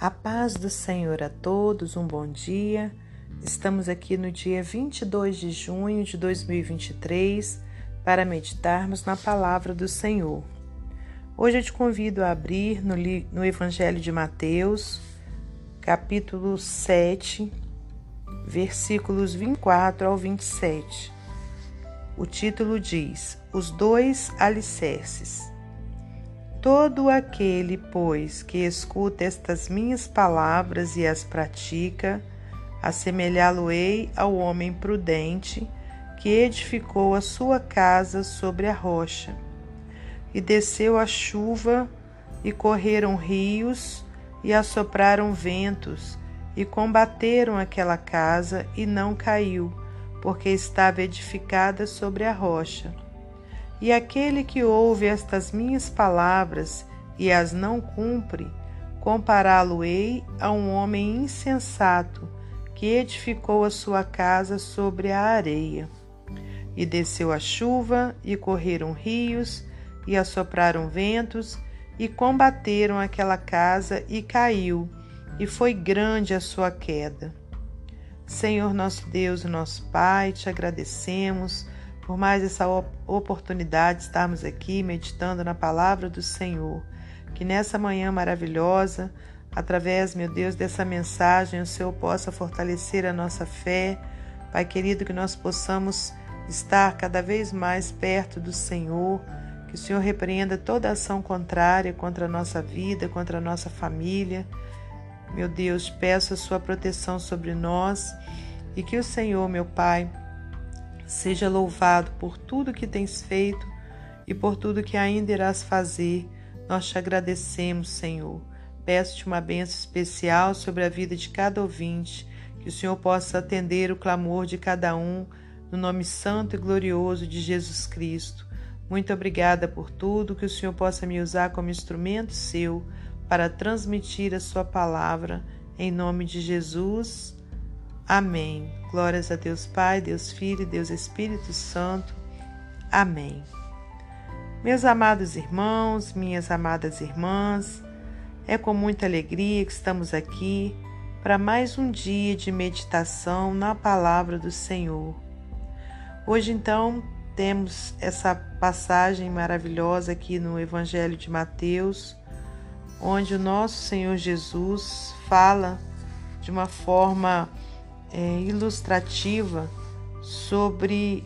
A paz do Senhor a todos, um bom dia. Estamos aqui no dia 22 de junho de 2023 para meditarmos na palavra do Senhor. Hoje eu te convido a abrir no, no Evangelho de Mateus, capítulo 7, versículos 24 ao 27. O título diz: Os dois alicerces. Todo aquele, pois, que escuta estas minhas palavras e as pratica, assemelhá-lo-ei ao homem prudente que edificou a sua casa sobre a rocha. E desceu a chuva, e correram rios, e assopraram ventos, e combateram aquela casa, e não caiu, porque estava edificada sobre a rocha. E aquele que ouve estas minhas palavras e as não cumpre, compará-lo-ei a um homem insensato que edificou a sua casa sobre a areia. E desceu a chuva, e correram rios, e assopraram ventos, e combateram aquela casa, e caiu, e foi grande a sua queda. Senhor nosso Deus nosso Pai, te agradecemos por mais essa oportunidade de estarmos aqui meditando na palavra do Senhor. Que nessa manhã maravilhosa, através, meu Deus, dessa mensagem, o Senhor possa fortalecer a nossa fé. Pai querido, que nós possamos estar cada vez mais perto do Senhor. Que o Senhor repreenda toda ação contrária contra a nossa vida, contra a nossa família. Meu Deus, peço a sua proteção sobre nós e que o Senhor, meu Pai, Seja louvado por tudo que tens feito e por tudo que ainda irás fazer. Nós te agradecemos, Senhor. Peço-te uma bênção especial sobre a vida de cada ouvinte, que o Senhor possa atender o clamor de cada um, no nome santo e glorioso de Jesus Cristo. Muito obrigada por tudo, que o Senhor possa me usar como instrumento seu para transmitir a sua palavra. Em nome de Jesus. Amém. Glórias a Deus Pai, Deus Filho Deus Espírito Santo. Amém. Meus amados irmãos, minhas amadas irmãs, é com muita alegria que estamos aqui para mais um dia de meditação na palavra do Senhor. Hoje, então, temos essa passagem maravilhosa aqui no Evangelho de Mateus, onde o nosso Senhor Jesus fala de uma forma é, ilustrativa sobre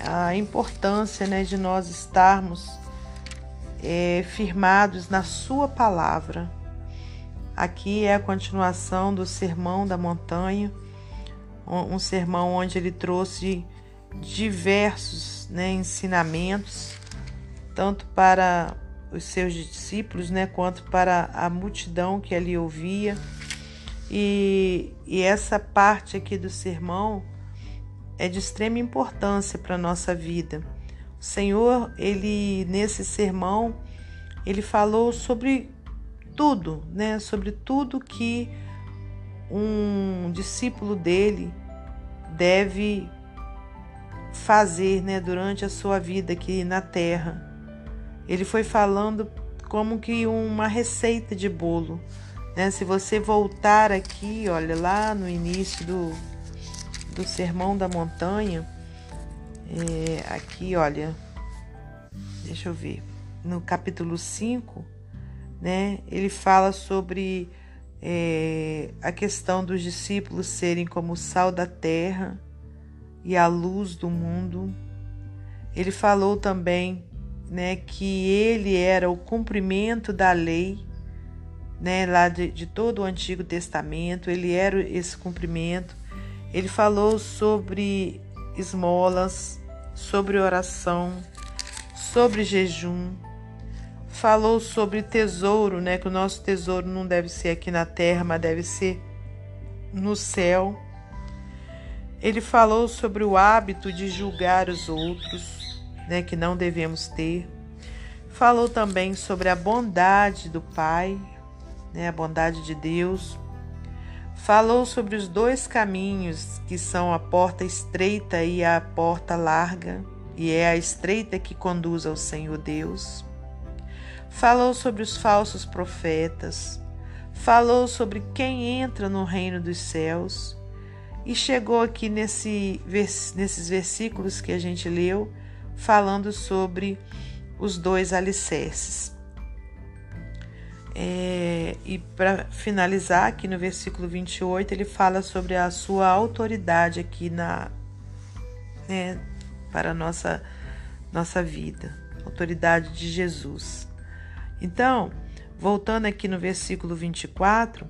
a importância né, de nós estarmos é, firmados na Sua palavra. Aqui é a continuação do Sermão da Montanha, um sermão onde ele trouxe diversos né, ensinamentos, tanto para os seus discípulos, né, quanto para a multidão que ali ouvia. E, e essa parte aqui do sermão é de extrema importância para a nossa vida. O Senhor, ele nesse sermão, ele falou sobre tudo, né? Sobre tudo que um discípulo dele deve fazer, né, durante a sua vida aqui na terra. Ele foi falando como que uma receita de bolo né? Se você voltar aqui, olha, lá no início do, do Sermão da Montanha, é, aqui, olha, deixa eu ver, no capítulo 5, né, ele fala sobre é, a questão dos discípulos serem como o sal da terra e a luz do mundo. Ele falou também né, que ele era o cumprimento da lei né, lá de, de todo o Antigo Testamento, ele era esse cumprimento. Ele falou sobre esmolas, sobre oração, sobre jejum, falou sobre tesouro, né, que o nosso tesouro não deve ser aqui na terra, mas deve ser no céu. Ele falou sobre o hábito de julgar os outros, né, que não devemos ter. Falou também sobre a bondade do Pai, né, a bondade de Deus. Falou sobre os dois caminhos, que são a porta estreita e a porta larga, e é a estreita que conduz ao Senhor Deus. falou sobre os falsos profetas, falou sobre quem entra no reino dos céus e chegou aqui nesse, nesses versículos que a gente leu, falando sobre os dois alicerces. É, e para finalizar, aqui no versículo 28, ele fala sobre a sua autoridade aqui na, né, para a nossa, nossa vida, autoridade de Jesus. Então, voltando aqui no versículo 24,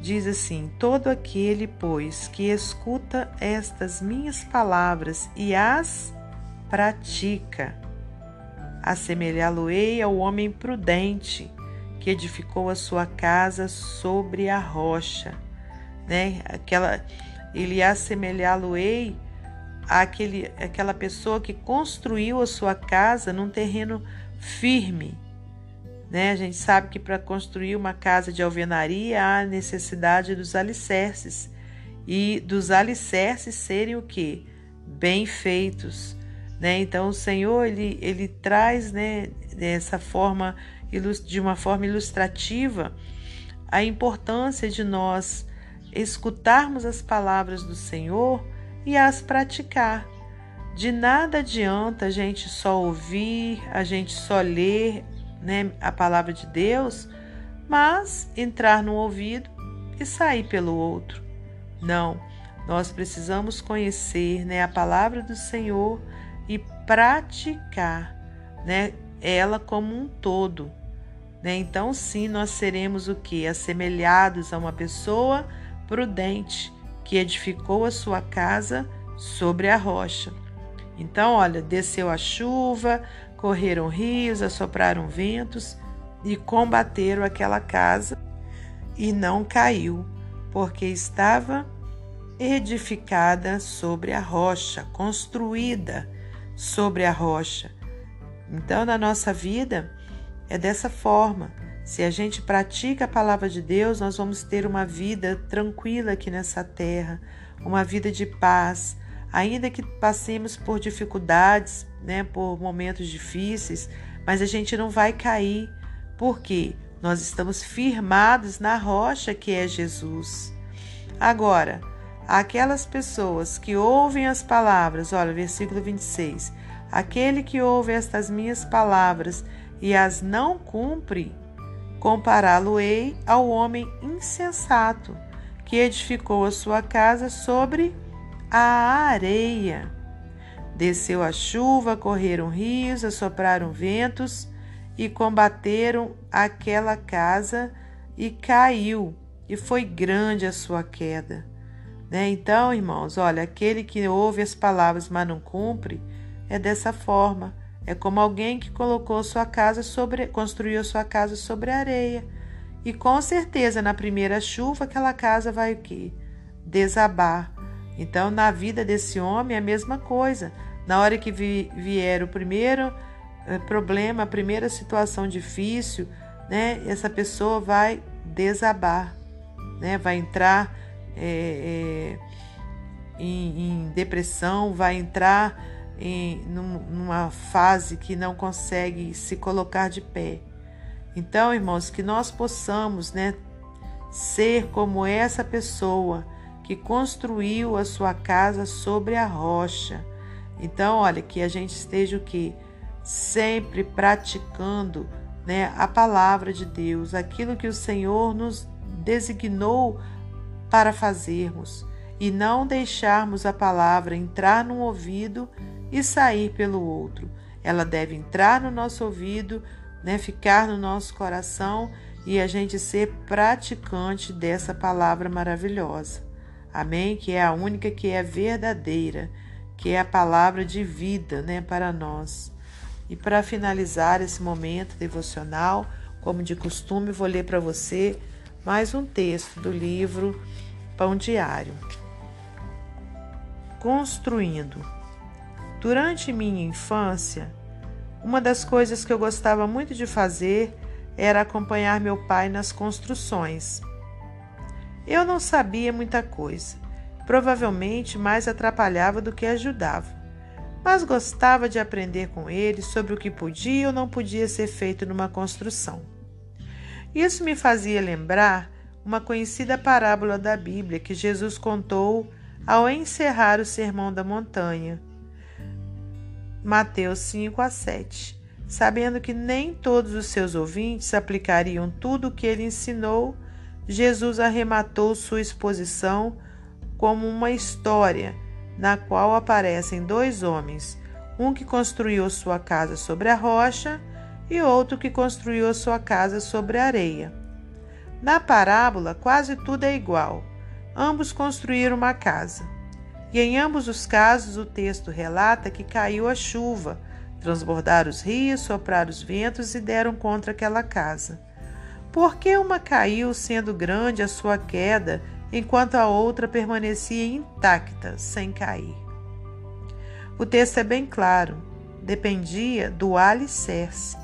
diz assim: Todo aquele, pois, que escuta estas minhas palavras e as pratica, assemelhá-lo-ei ao homem prudente que edificou a sua casa sobre a rocha, né? Aquela ele assemelhá-lo-ei àquele aquela pessoa que construiu a sua casa num terreno firme, né? A gente sabe que para construir uma casa de alvenaria há necessidade dos alicerces e dos alicerces serem o que? Bem feitos. Né? Então o Senhor ele, ele traz né, dessa forma, de uma forma ilustrativa a importância de nós escutarmos as palavras do Senhor e as praticar. De nada adianta a gente só ouvir, a gente só ler né, a palavra de Deus, mas entrar no ouvido e sair pelo outro. Não, nós precisamos conhecer né, a palavra do Senhor e praticar né, ela como um todo. Né? Então, sim, nós seremos o que? Assemelhados a uma pessoa prudente que edificou a sua casa sobre a rocha. Então, olha, desceu a chuva, correram rios, assopraram ventos e combateram aquela casa e não caiu, porque estava edificada sobre a rocha, construída sobre a rocha. Então, na nossa vida, é dessa forma. Se a gente pratica a palavra de Deus, nós vamos ter uma vida tranquila aqui nessa terra, uma vida de paz, ainda que passemos por dificuldades, né, por momentos difíceis, mas a gente não vai cair, porque nós estamos firmados na rocha que é Jesus. Agora, aquelas pessoas que ouvem as palavras, olha, versículo 26. Aquele que ouve estas minhas palavras e as não cumpre, compará-lo-ei ao homem insensato que edificou a sua casa sobre a areia. Desceu a chuva, correram rios, assopraram ventos e combateram aquela casa e caiu, e foi grande a sua queda. Né? Então, irmãos, olha, aquele que ouve as palavras, mas não cumpre, é dessa forma. É como alguém que colocou sua casa sobre, construiu sua casa sobre areia. E com certeza, na primeira chuva, aquela casa vai o quê? Desabar. Então, na vida desse homem é a mesma coisa. Na hora que vier o primeiro eh, problema, a primeira situação difícil, né, essa pessoa vai desabar, né, vai entrar é, é, em, em, depressão, vai entrar em num, numa fase que não consegue se colocar de pé. Então, irmãos, que nós possamos, né, ser como essa pessoa que construiu a sua casa sobre a rocha. Então, olha, que a gente esteja o que sempre praticando, né, a palavra de Deus, aquilo que o Senhor nos designou para fazermos e não deixarmos a palavra entrar num ouvido e sair pelo outro. Ela deve entrar no nosso ouvido, né, ficar no nosso coração e a gente ser praticante dessa palavra maravilhosa. Amém? Que é a única que é verdadeira, que é a palavra de vida, né, para nós. E para finalizar esse momento devocional, como de costume, vou ler para você mais um texto do livro Pão Diário. Construindo. Durante minha infância, uma das coisas que eu gostava muito de fazer era acompanhar meu pai nas construções. Eu não sabia muita coisa, provavelmente mais atrapalhava do que ajudava, mas gostava de aprender com ele sobre o que podia ou não podia ser feito numa construção. Isso me fazia lembrar uma conhecida parábola da Bíblia que Jesus contou ao encerrar o Sermão da Montanha. Mateus 5 a 7. Sabendo que nem todos os seus ouvintes aplicariam tudo o que ele ensinou, Jesus arrematou sua exposição como uma história na qual aparecem dois homens, um que construiu sua casa sobre a rocha e outro que construiu sua casa sobre a areia. Na parábola, quase tudo é igual. Ambos construíram uma casa. E em ambos os casos, o texto relata que caiu a chuva, transbordaram os rios, sopraram os ventos e deram contra aquela casa. Por que uma caiu, sendo grande a sua queda, enquanto a outra permanecia intacta, sem cair. O texto é bem claro, dependia do alicerce.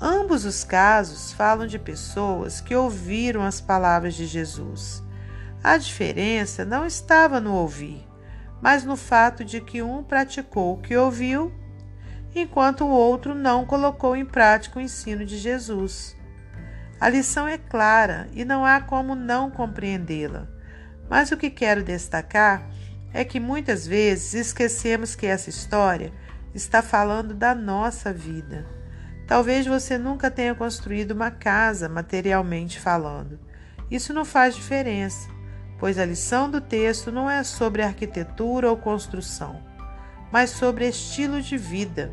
Ambos os casos falam de pessoas que ouviram as palavras de Jesus. A diferença não estava no ouvir, mas no fato de que um praticou o que ouviu, enquanto o outro não colocou em prática o ensino de Jesus. A lição é clara e não há como não compreendê-la. Mas o que quero destacar é que muitas vezes esquecemos que essa história está falando da nossa vida. Talvez você nunca tenha construído uma casa, materialmente falando. Isso não faz diferença, pois a lição do texto não é sobre arquitetura ou construção, mas sobre estilo de vida.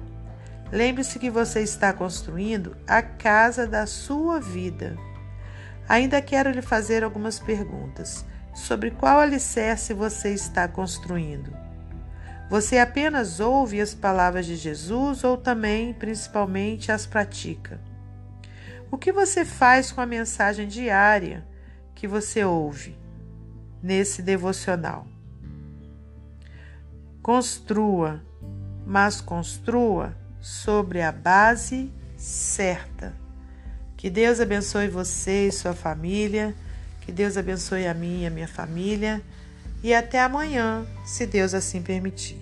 Lembre-se que você está construindo a casa da sua vida. Ainda quero lhe fazer algumas perguntas sobre qual alicerce você está construindo. Você apenas ouve as palavras de Jesus ou também, principalmente, as pratica? O que você faz com a mensagem diária que você ouve nesse devocional? Construa, mas construa sobre a base certa. Que Deus abençoe você e sua família. Que Deus abençoe a mim e a minha família. E até amanhã, se Deus assim permitir.